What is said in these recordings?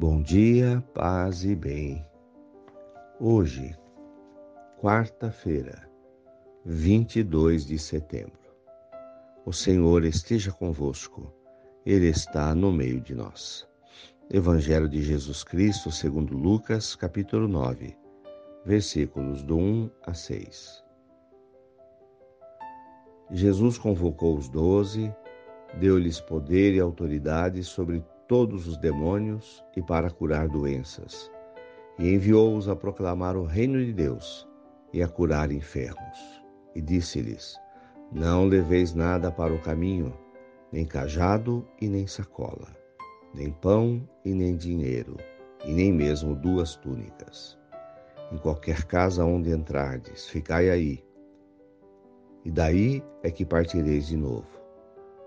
Bom dia, paz e bem. Hoje, quarta-feira, 22 de setembro. O Senhor esteja convosco, Ele está no meio de nós. Evangelho de Jesus Cristo, segundo Lucas, capítulo 9, versículos do 1 a 6. Jesus convocou os doze, deu-lhes poder e autoridade sobre todos os demônios e para curar doenças, e enviou-os a proclamar o reino de Deus e a curar enfermos. E disse-lhes: Não leveis nada para o caminho, nem cajado e nem sacola, nem pão e nem dinheiro, e nem mesmo duas túnicas. Em qualquer casa onde entrardes, ficai aí e daí é que partireis de novo.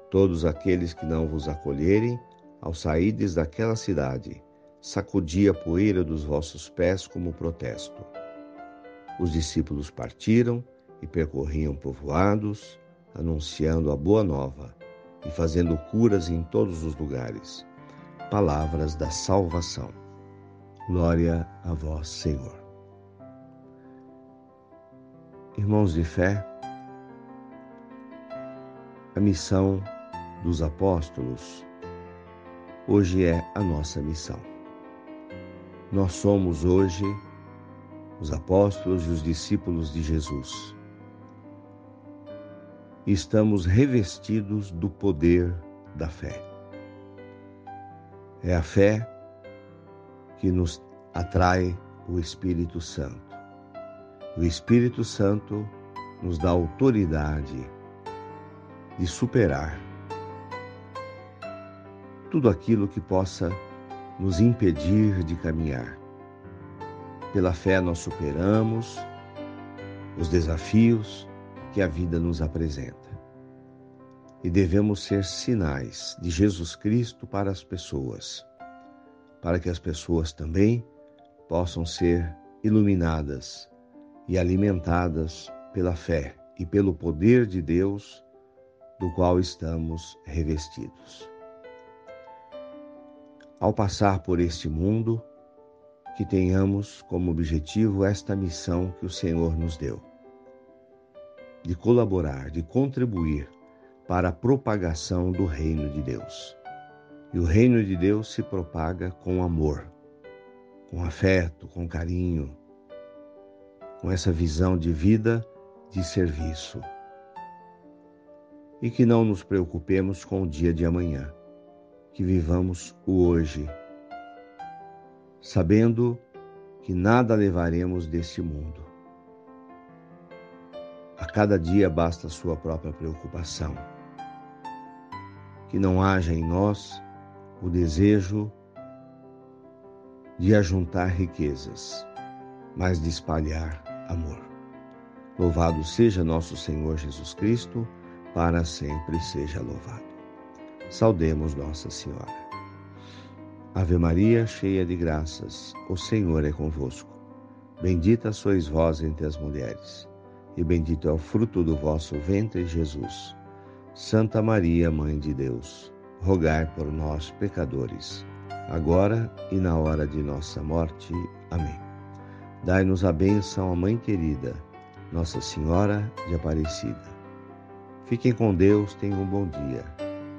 Todos aqueles que não vos acolherem, ao saídes daquela cidade, sacudi a poeira dos vossos pés como protesto. Os discípulos partiram e percorriam povoados, anunciando a boa nova e fazendo curas em todos os lugares. Palavras da salvação. Glória a vós, Senhor. Irmãos de fé, a missão dos apóstolos hoje é a nossa missão. Nós somos hoje os apóstolos e os discípulos de Jesus. Estamos revestidos do poder da fé. É a fé que nos atrai o Espírito Santo. O Espírito Santo nos dá autoridade de superar tudo aquilo que possa nos impedir de caminhar. Pela fé, nós superamos os desafios que a vida nos apresenta. E devemos ser sinais de Jesus Cristo para as pessoas, para que as pessoas também possam ser iluminadas e alimentadas pela fé e pelo poder de Deus do qual estamos revestidos. Ao passar por este mundo, que tenhamos como objetivo esta missão que o Senhor nos deu, de colaborar, de contribuir para a propagação do reino de Deus. E o reino de Deus se propaga com amor, com afeto, com carinho, com essa visão de vida de serviço e que não nos preocupemos com o dia de amanhã, que vivamos o hoje, sabendo que nada levaremos deste mundo. A cada dia basta a sua própria preocupação. Que não haja em nós o desejo de ajuntar riquezas, mas de espalhar amor. Louvado seja nosso Senhor Jesus Cristo para sempre seja louvado. Saudemos Nossa Senhora. Ave Maria, cheia de graças, o Senhor é convosco. Bendita sois vós entre as mulheres, e bendito é o fruto do vosso ventre, Jesus. Santa Maria, Mãe de Deus, rogai por nós, pecadores, agora e na hora de nossa morte. Amém. Dai-nos a bênção, a Mãe querida, Nossa Senhora de Aparecida. Fiquem com Deus, tenham um bom dia.